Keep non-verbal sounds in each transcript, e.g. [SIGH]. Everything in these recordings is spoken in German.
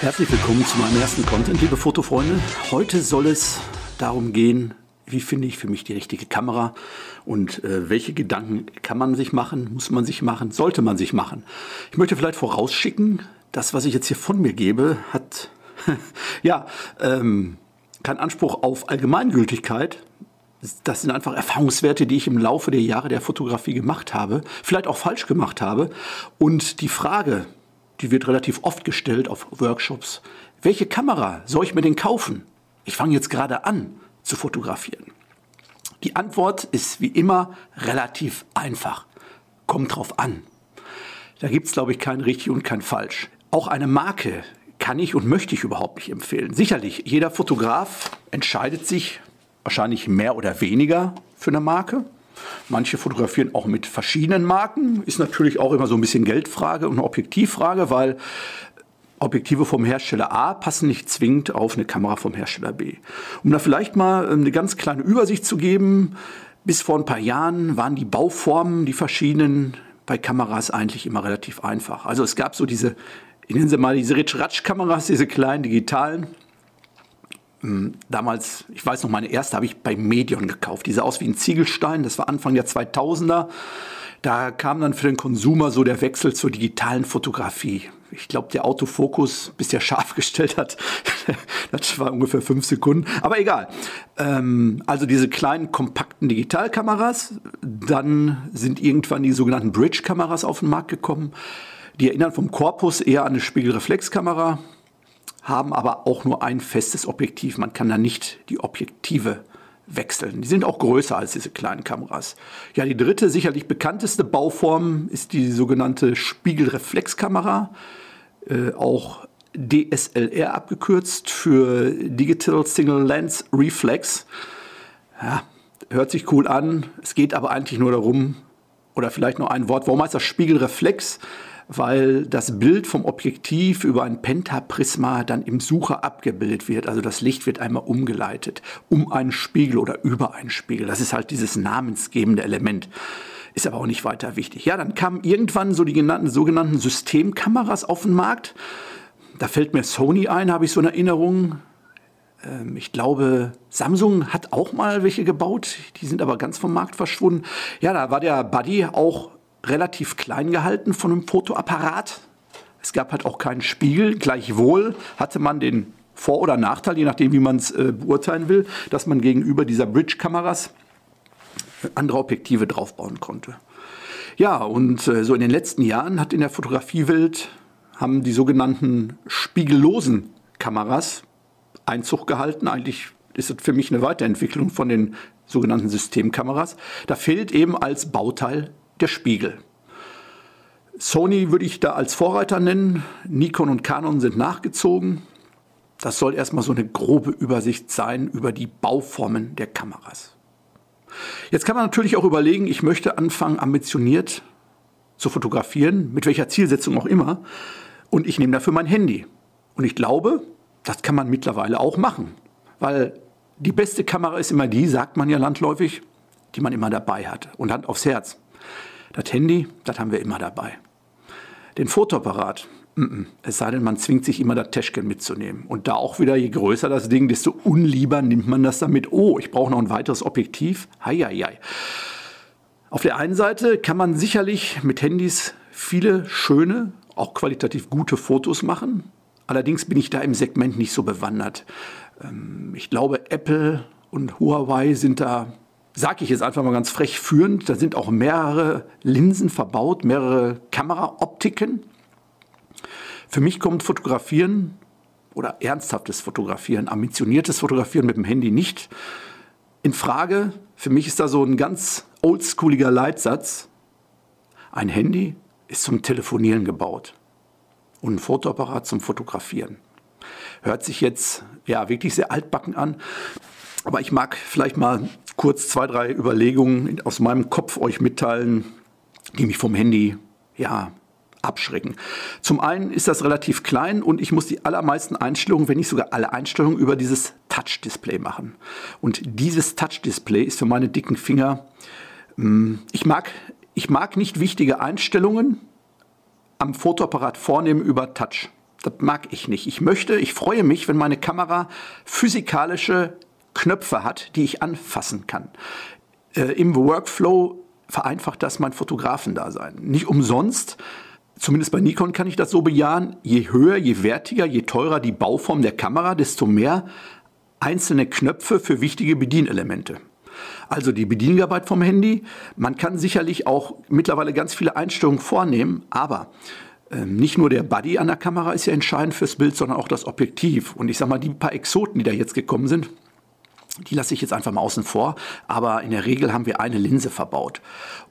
Herzlich willkommen zu meinem ersten Content, liebe Fotofreunde. Heute soll es darum gehen, wie finde ich für mich die richtige Kamera und äh, welche Gedanken kann man sich machen, muss man sich machen, sollte man sich machen. Ich möchte vielleicht vorausschicken, das, was ich jetzt hier von mir gebe, hat [LAUGHS] ja ähm, keinen Anspruch auf Allgemeingültigkeit. Das sind einfach Erfahrungswerte, die ich im Laufe der Jahre der Fotografie gemacht habe, vielleicht auch falsch gemacht habe. Und die Frage, die wird relativ oft gestellt auf Workshops, welche Kamera soll ich mir denn kaufen? Ich fange jetzt gerade an zu fotografieren. Die Antwort ist wie immer relativ einfach. Kommt drauf an. Da gibt es, glaube ich, kein richtig und kein falsch. Auch eine Marke kann ich und möchte ich überhaupt nicht empfehlen. Sicherlich, jeder Fotograf entscheidet sich wahrscheinlich mehr oder weniger für eine Marke. Manche fotografieren auch mit verschiedenen Marken. Ist natürlich auch immer so ein bisschen Geldfrage und eine Objektivfrage, weil Objektive vom Hersteller A passen nicht zwingend auf eine Kamera vom Hersteller B. Um da vielleicht mal ähm, eine ganz kleine Übersicht zu geben, bis vor ein paar Jahren waren die Bauformen, die verschiedenen bei Kameras eigentlich immer relativ einfach. Also es gab so diese, ich nenne sie mal diese Ritsch-Ratsch-Kameras, diese kleinen digitalen. Hm, damals, ich weiß noch, meine erste habe ich bei Medion gekauft. Die sah aus wie ein Ziegelstein. Das war Anfang der 2000er. Da kam dann für den Konsumer so der Wechsel zur digitalen Fotografie. Ich glaube, der Autofokus, bis der scharf [LAUGHS] gestellt hat, das war ungefähr fünf Sekunden. Aber egal. Ähm, also diese kleinen, kompakten Digitalkameras. Dann sind irgendwann die sogenannten Bridge-Kameras auf den Markt gekommen. Die erinnern vom Korpus eher an eine Spiegelreflexkamera haben aber auch nur ein festes Objektiv. Man kann da nicht die Objektive wechseln. Die sind auch größer als diese kleinen Kameras. Ja, die dritte, sicherlich bekannteste Bauform ist die sogenannte Spiegelreflexkamera, äh, auch DSLR abgekürzt für Digital Single Lens Reflex. Ja, hört sich cool an. Es geht aber eigentlich nur darum, oder vielleicht noch ein Wort, warum heißt das Spiegelreflex? Weil das Bild vom Objektiv über ein Pentaprisma dann im Sucher abgebildet wird. Also das Licht wird einmal umgeleitet um einen Spiegel oder über einen Spiegel. Das ist halt dieses namensgebende Element. Ist aber auch nicht weiter wichtig. Ja, dann kamen irgendwann so die genannten, sogenannten Systemkameras auf den Markt. Da fällt mir Sony ein, habe ich so eine Erinnerung. Ähm, ich glaube, Samsung hat auch mal welche gebaut. Die sind aber ganz vom Markt verschwunden. Ja, da war der Buddy auch relativ klein gehalten von einem Fotoapparat. Es gab halt auch keinen Spiegel. Gleichwohl hatte man den Vor- oder Nachteil, je nachdem, wie man es äh, beurteilen will, dass man gegenüber dieser Bridge-Kameras andere Objektive draufbauen konnte. Ja, und äh, so in den letzten Jahren hat in der Fotografiewelt haben die sogenannten spiegellosen Kameras Einzug gehalten. Eigentlich ist es für mich eine Weiterentwicklung von den sogenannten Systemkameras. Da fehlt eben als Bauteil der Spiegel. Sony würde ich da als Vorreiter nennen. Nikon und Canon sind nachgezogen. Das soll erstmal so eine grobe Übersicht sein über die Bauformen der Kameras. Jetzt kann man natürlich auch überlegen, ich möchte anfangen, ambitioniert zu fotografieren, mit welcher Zielsetzung auch immer. Und ich nehme dafür mein Handy. Und ich glaube, das kann man mittlerweile auch machen. Weil die beste Kamera ist immer die, sagt man ja landläufig, die man immer dabei hat. Und Hand aufs Herz. Das Handy, das haben wir immer dabei. Den Fotoapparat, es sei denn, man zwingt sich immer das Täschchen mitzunehmen. Und da auch wieder, je größer das Ding, desto unlieber nimmt man das damit. Oh, ich brauche noch ein weiteres Objektiv. Heieiei. Auf der einen Seite kann man sicherlich mit Handys viele schöne, auch qualitativ gute Fotos machen. Allerdings bin ich da im Segment nicht so bewandert. Ähm, ich glaube, Apple und Huawei sind da sage ich jetzt einfach mal ganz frech, führend. Da sind auch mehrere Linsen verbaut, mehrere Kameraoptiken. Für mich kommt Fotografieren oder ernsthaftes Fotografieren, ambitioniertes Fotografieren mit dem Handy nicht in Frage. Für mich ist da so ein ganz oldschooliger Leitsatz. Ein Handy ist zum Telefonieren gebaut und ein Fotoapparat zum Fotografieren. Hört sich jetzt ja wirklich sehr altbacken an, aber ich mag vielleicht mal kurz zwei, drei Überlegungen aus meinem Kopf euch mitteilen, die mich vom Handy ja, abschrecken. Zum einen ist das relativ klein und ich muss die allermeisten Einstellungen, wenn nicht sogar alle Einstellungen, über dieses Touch-Display machen. Und dieses Touch-Display ist für meine dicken Finger, hm, ich mag, ich mag nicht wichtige Einstellungen am Fotoapparat vornehmen über Touch. Das mag ich nicht. Ich möchte, ich freue mich, wenn meine Kamera physikalische Knöpfe hat, die ich anfassen kann. Äh, Im Workflow vereinfacht das mein Fotografendasein. Nicht umsonst, zumindest bei Nikon kann ich das so bejahen, je höher, je wertiger, je teurer die Bauform der Kamera, desto mehr einzelne Knöpfe für wichtige Bedienelemente. Also die Bedienarbeit vom Handy. Man kann sicherlich auch mittlerweile ganz viele Einstellungen vornehmen, aber ähm, nicht nur der Body an der Kamera ist ja entscheidend fürs Bild, sondern auch das Objektiv. Und ich sag mal, die paar Exoten, die da jetzt gekommen sind, die lasse ich jetzt einfach mal außen vor. Aber in der Regel haben wir eine Linse verbaut.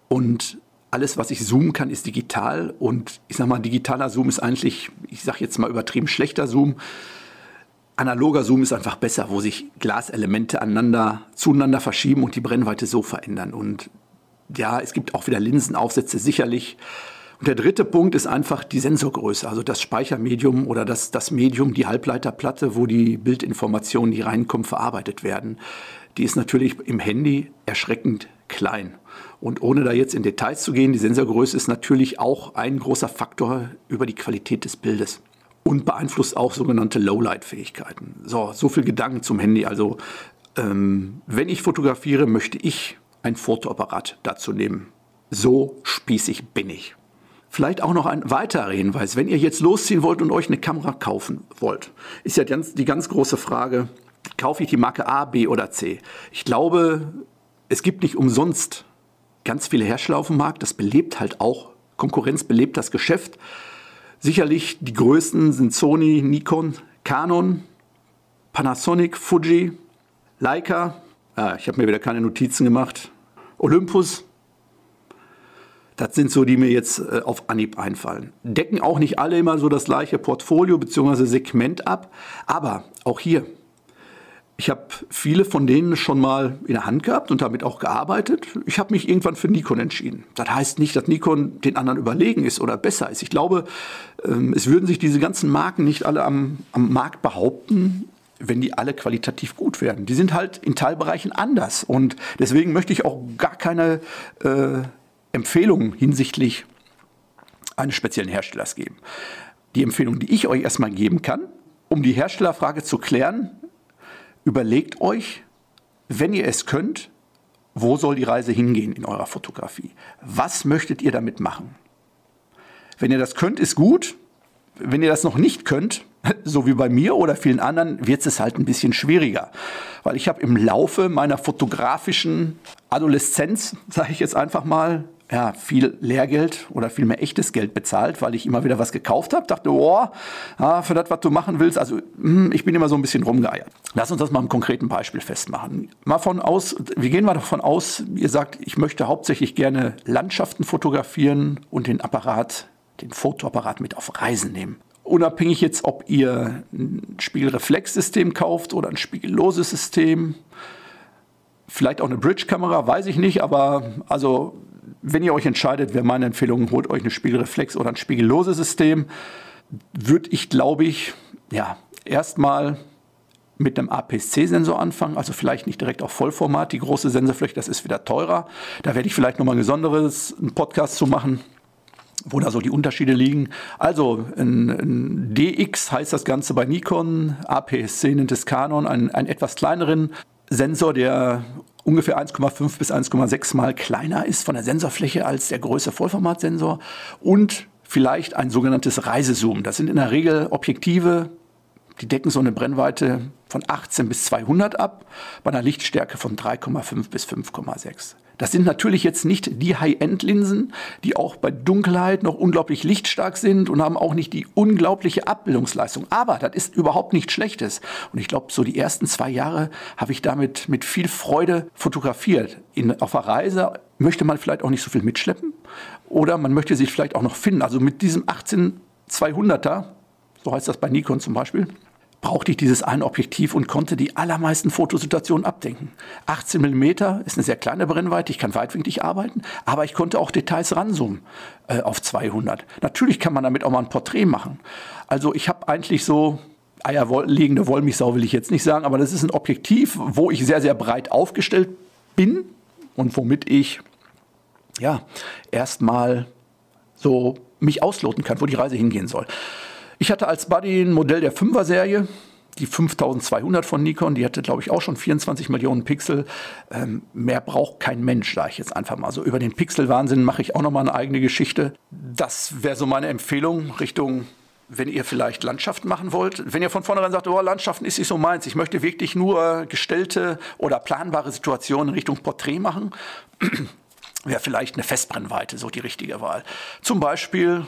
Und alles, was ich zoomen kann, ist digital. Und ich sag mal, digitaler Zoom ist eigentlich, ich sag jetzt mal übertrieben, schlechter Zoom. Analoger Zoom ist einfach besser, wo sich Glaselemente aneinander, zueinander verschieben und die Brennweite so verändern. Und ja, es gibt auch wieder Linsenaufsätze sicherlich. Und der dritte Punkt ist einfach die Sensorgröße, also das Speichermedium oder das, das Medium, die Halbleiterplatte, wo die Bildinformationen, die reinkommen, verarbeitet werden. Die ist natürlich im Handy erschreckend klein. Und ohne da jetzt in Details zu gehen, die Sensorgröße ist natürlich auch ein großer Faktor über die Qualität des Bildes und beeinflusst auch sogenannte Lowlight-Fähigkeiten. So, so viel Gedanken zum Handy. Also, ähm, wenn ich fotografiere, möchte ich ein Fotoapparat dazu nehmen. So spießig bin ich. Vielleicht auch noch ein weiterer Hinweis. Wenn ihr jetzt losziehen wollt und euch eine Kamera kaufen wollt, ist ja die ganz große Frage, kaufe ich die Marke A, B oder C? Ich glaube, es gibt nicht umsonst ganz viele Hersteller auf dem Markt. Das belebt halt auch, Konkurrenz belebt das Geschäft. Sicherlich die größten sind Sony, Nikon, Canon, Panasonic, Fuji, Leica. Ah, ich habe mir wieder keine Notizen gemacht. Olympus, das sind so, die mir jetzt äh, auf Anhieb einfallen. Decken auch nicht alle immer so das gleiche Portfolio bzw. Segment ab, aber auch hier. Ich habe viele von denen schon mal in der Hand gehabt und damit auch gearbeitet. Ich habe mich irgendwann für Nikon entschieden. Das heißt nicht, dass Nikon den anderen überlegen ist oder besser ist. Ich glaube, ähm, es würden sich diese ganzen Marken nicht alle am, am Markt behaupten, wenn die alle qualitativ gut werden. Die sind halt in Teilbereichen anders. Und deswegen möchte ich auch gar keine äh, Empfehlungen hinsichtlich eines speziellen Herstellers geben. Die Empfehlung, die ich euch erstmal geben kann, um die Herstellerfrage zu klären, überlegt euch, wenn ihr es könnt, wo soll die Reise hingehen in eurer Fotografie? Was möchtet ihr damit machen? Wenn ihr das könnt, ist gut. Wenn ihr das noch nicht könnt, [LAUGHS] so wie bei mir oder vielen anderen, wird es halt ein bisschen schwieriger. Weil ich habe im Laufe meiner fotografischen Adoleszenz, [LAUGHS] sage ich jetzt einfach mal, ja, viel Lehrgeld oder viel mehr echtes Geld bezahlt, weil ich immer wieder was gekauft habe. Dachte, oh, ja, für das, was du machen willst, also hm, ich bin immer so ein bisschen rumgeeiert. Lass uns das mal im konkreten Beispiel festmachen. Mal von aus, wir gehen mal davon aus, ihr sagt, ich möchte hauptsächlich gerne Landschaften fotografieren und den Apparat, den Fotoapparat mit auf Reisen nehmen. Unabhängig jetzt, ob ihr ein Spiegelreflexsystem kauft oder ein spiegelloses System, vielleicht auch eine Bridge-Kamera, weiß ich nicht, aber also wenn ihr euch entscheidet, wäre meine Empfehlung, holt euch eine Spiegelreflex oder ein spiegelloses System. Würde ich, glaube ich, ja, erstmal mit einem APS-C-Sensor anfangen, also vielleicht nicht direkt auf Vollformat, die große Sensorfläche, das ist wieder teurer. Da werde ich vielleicht nochmal ein gesonderes einen Podcast zu machen, wo da so die Unterschiede liegen. Also ein, ein DX heißt das Ganze bei Nikon, APS-C nennt es Canon, einen, einen etwas kleineren Sensor, der ungefähr 1,5 bis 1,6 mal kleiner ist von der Sensorfläche als der größte Vollformatsensor und vielleicht ein sogenanntes Reisezoom. Das sind in der Regel Objektive, die decken so eine Brennweite von 18 bis 200 ab, bei einer Lichtstärke von 3,5 bis 5,6. Das sind natürlich jetzt nicht die High-End-Linsen, die auch bei Dunkelheit noch unglaublich lichtstark sind und haben auch nicht die unglaubliche Abbildungsleistung. Aber das ist überhaupt nichts Schlechtes. Und ich glaube, so die ersten zwei Jahre habe ich damit mit viel Freude fotografiert. In, auf der Reise möchte man vielleicht auch nicht so viel mitschleppen oder man möchte sich vielleicht auch noch finden. Also mit diesem 18200er, so heißt das bei Nikon zum Beispiel, brauchte ich dieses eine Objektiv und konnte die allermeisten Fotosituationen abdenken. 18 mm ist eine sehr kleine Brennweite, ich kann weitwinklig arbeiten, aber ich konnte auch Details ranzoomen äh, auf 200. Natürlich kann man damit auch mal ein Porträt machen. Also ich habe eigentlich so eierlegende Wollmilchsau will ich jetzt nicht sagen, aber das ist ein Objektiv, wo ich sehr, sehr breit aufgestellt bin und womit ich ja erstmal so mich ausloten kann, wo die Reise hingehen soll. Ich hatte als Buddy ein Modell der 5er Serie, die 5200 von Nikon, die hatte, glaube ich, auch schon 24 Millionen Pixel. Ähm, mehr braucht kein Mensch, sage ich jetzt einfach mal. So über den Pixelwahnsinn mache ich auch noch mal eine eigene Geschichte. Das wäre so meine Empfehlung Richtung wenn ihr vielleicht Landschaften machen wollt, wenn ihr von vornherein sagt, oh, Landschaften ist nicht so meins, ich möchte wirklich nur gestellte oder planbare Situationen in Richtung Porträt machen, [CLEARS THROAT] wäre vielleicht eine Festbrennweite so die richtige Wahl. Zum Beispiel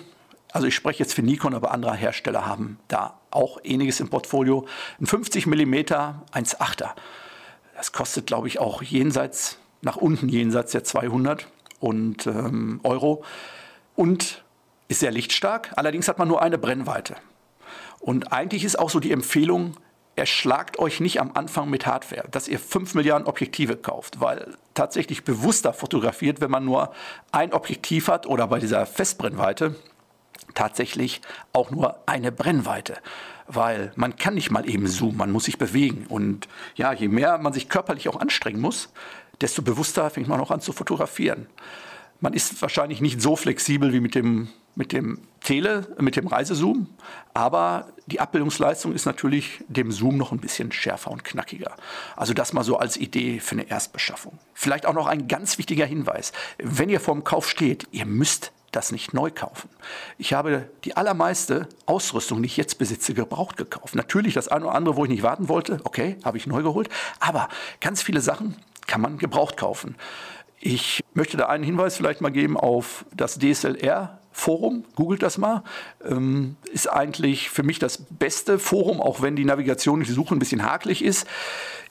also ich spreche jetzt für Nikon, aber andere Hersteller haben da auch ähnliches im Portfolio. Ein 50 mm 1.8er. Das kostet, glaube ich, auch jenseits, nach unten jenseits der 200 und, ähm, Euro. Und ist sehr lichtstark. Allerdings hat man nur eine Brennweite. Und eigentlich ist auch so die Empfehlung, erschlagt euch nicht am Anfang mit Hardware, dass ihr 5 Milliarden Objektive kauft, weil tatsächlich bewusster fotografiert, wenn man nur ein Objektiv hat oder bei dieser Festbrennweite tatsächlich auch nur eine Brennweite, weil man kann nicht mal eben zoomen, man muss sich bewegen und ja, je mehr man sich körperlich auch anstrengen muss, desto bewusster fängt man auch an zu fotografieren. Man ist wahrscheinlich nicht so flexibel wie mit dem, mit dem Tele, mit dem Reisezoom, aber die Abbildungsleistung ist natürlich dem Zoom noch ein bisschen schärfer und knackiger. Also das mal so als Idee für eine Erstbeschaffung. Vielleicht auch noch ein ganz wichtiger Hinweis. Wenn ihr vorm Kauf steht, ihr müsst das nicht neu kaufen. Ich habe die allermeiste Ausrüstung, die ich jetzt besitze, gebraucht gekauft. Natürlich das eine oder andere, wo ich nicht warten wollte, okay, habe ich neu geholt. Aber ganz viele Sachen kann man gebraucht kaufen. Ich möchte da einen Hinweis vielleicht mal geben auf das DSLR Forum, googelt das mal, ähm, ist eigentlich für mich das beste Forum, auch wenn die Navigation, die Suche ein bisschen hakelig ist.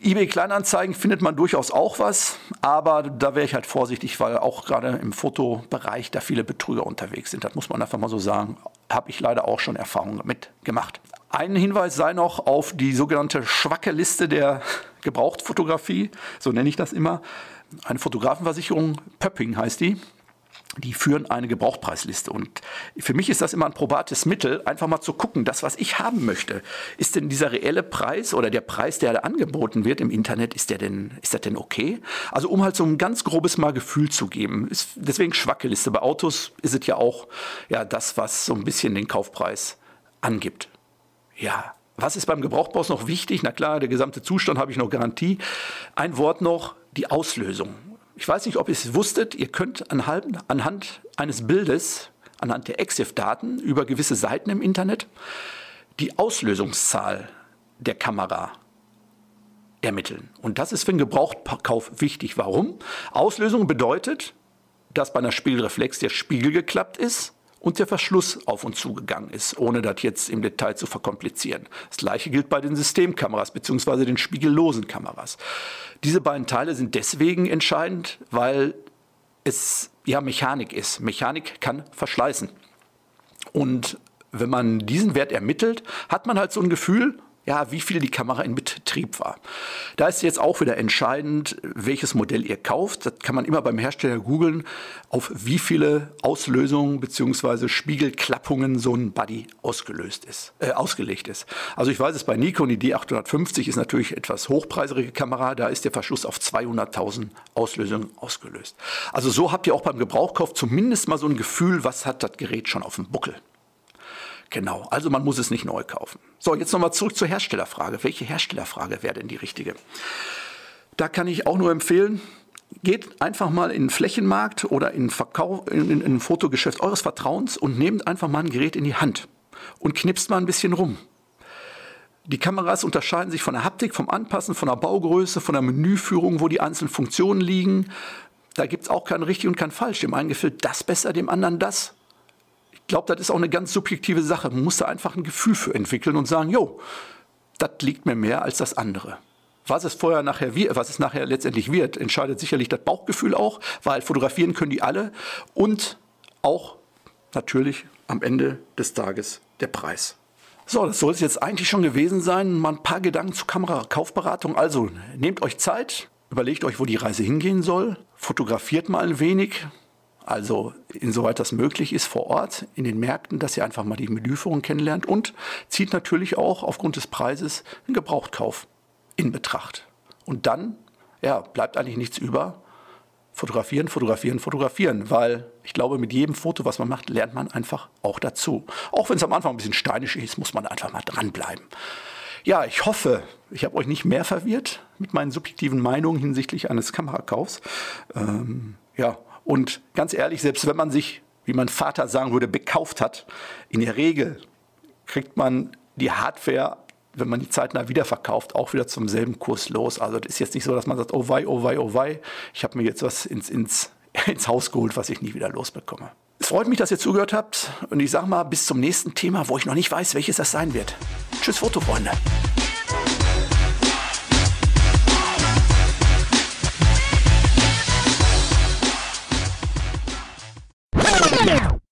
eBay Kleinanzeigen findet man durchaus auch was, aber da wäre ich halt vorsichtig, weil auch gerade im Fotobereich da viele Betrüger unterwegs sind. Das muss man einfach mal so sagen. Habe ich leider auch schon Erfahrungen damit gemacht. Ein Hinweis sei noch auf die sogenannte schwacke Liste der Gebrauchtfotografie, so nenne ich das immer. Eine Fotografenversicherung, Pöpping heißt die, die führen eine Gebrauchpreisliste. Und für mich ist das immer ein probates Mittel, einfach mal zu gucken, das, was ich haben möchte, ist denn dieser reelle Preis oder der Preis, der da angeboten wird im Internet, ist der denn, ist das denn okay? Also um halt so ein ganz grobes Mal Gefühl zu geben. Ist deswegen schwacke Liste. Bei Autos ist es ja auch ja, das, was so ein bisschen den Kaufpreis angibt. Ja, was ist beim Gebrauchbaus noch wichtig? Na klar, der gesamte Zustand habe ich noch Garantie. Ein Wort noch, die Auslösung. Ich weiß nicht, ob ihr es wusstet, ihr könnt anhand, eines Bildes, anhand der EXIF-Daten über gewisse Seiten im Internet die Auslösungszahl der Kamera ermitteln. Und das ist für den Gebrauchkauf wichtig. Warum? Auslösung bedeutet, dass bei einer Spiegelreflex der Spiegel geklappt ist und der Verschluss auf und zugegangen ist, ohne das jetzt im Detail zu verkomplizieren. Das gleiche gilt bei den Systemkameras bzw. den spiegellosen Kameras. Diese beiden Teile sind deswegen entscheidend, weil es ja Mechanik ist. Mechanik kann verschleißen. Und wenn man diesen Wert ermittelt, hat man halt so ein Gefühl, ja, wie viel die Kamera in Betrieb war. Da ist jetzt auch wieder entscheidend, welches Modell ihr kauft. Das kann man immer beim Hersteller googeln, auf wie viele Auslösungen bzw. Spiegelklappungen so ein Buddy ausgelöst ist, äh, ausgelegt ist. Also ich weiß es bei Nikon, die D850 ist natürlich etwas hochpreisige Kamera, da ist der Verschluss auf 200.000 Auslösungen ausgelöst. Also so habt ihr auch beim Gebrauchkauf zumindest mal so ein Gefühl, was hat das Gerät schon auf dem Buckel. Genau, also man muss es nicht neu kaufen. So, jetzt nochmal zurück zur Herstellerfrage. Welche Herstellerfrage wäre denn die richtige? Da kann ich auch nur empfehlen, geht einfach mal in den Flächenmarkt oder in, Verkauf, in, in, in ein Fotogeschäft eures Vertrauens und nehmt einfach mal ein Gerät in die Hand und knipst mal ein bisschen rum. Die Kameras unterscheiden sich von der Haptik, vom Anpassen, von der Baugröße, von der Menüführung, wo die einzelnen Funktionen liegen. Da gibt es auch kein richtig und kein falsch. Dem einen gefällt das besser, dem anderen das glaube, das ist auch eine ganz subjektive Sache. Man muss da einfach ein Gefühl für entwickeln und sagen, jo, das liegt mir mehr als das andere. Was es vorher nachher wird, was es nachher letztendlich wird, entscheidet sicherlich das Bauchgefühl auch, weil fotografieren können die alle und auch natürlich am Ende des Tages der Preis. So, das soll es jetzt eigentlich schon gewesen sein. Mal ein paar Gedanken zur Kamerakaufberatung. Also nehmt euch Zeit, überlegt euch, wo die Reise hingehen soll, fotografiert mal ein wenig, also insoweit das möglich ist vor Ort in den Märkten, dass ihr einfach mal die Menüführung kennenlernt und zieht natürlich auch aufgrund des Preises einen Gebrauchtkauf in Betracht. Und dann ja, bleibt eigentlich nichts über, fotografieren, fotografieren, fotografieren, weil ich glaube, mit jedem Foto, was man macht, lernt man einfach auch dazu. Auch wenn es am Anfang ein bisschen steinisch ist, muss man einfach mal dranbleiben. Ja, ich hoffe, ich habe euch nicht mehr verwirrt mit meinen subjektiven Meinungen hinsichtlich eines Kamerakaufs. Ähm, ja, und ganz ehrlich, selbst wenn man sich, wie mein Vater sagen würde, bekauft hat, in der Regel kriegt man die Hardware wenn man die zeitnah wiederverkauft, auch wieder zum selben Kurs los. Also das ist jetzt nicht so, dass man sagt, oh wei, oh wei, oh wei, ich habe mir jetzt was ins, ins, [LAUGHS] ins Haus geholt, was ich nie wieder losbekomme. Es freut mich, dass ihr zugehört habt und ich sage mal bis zum nächsten Thema, wo ich noch nicht weiß, welches das sein wird. Tschüss, Fotofreunde.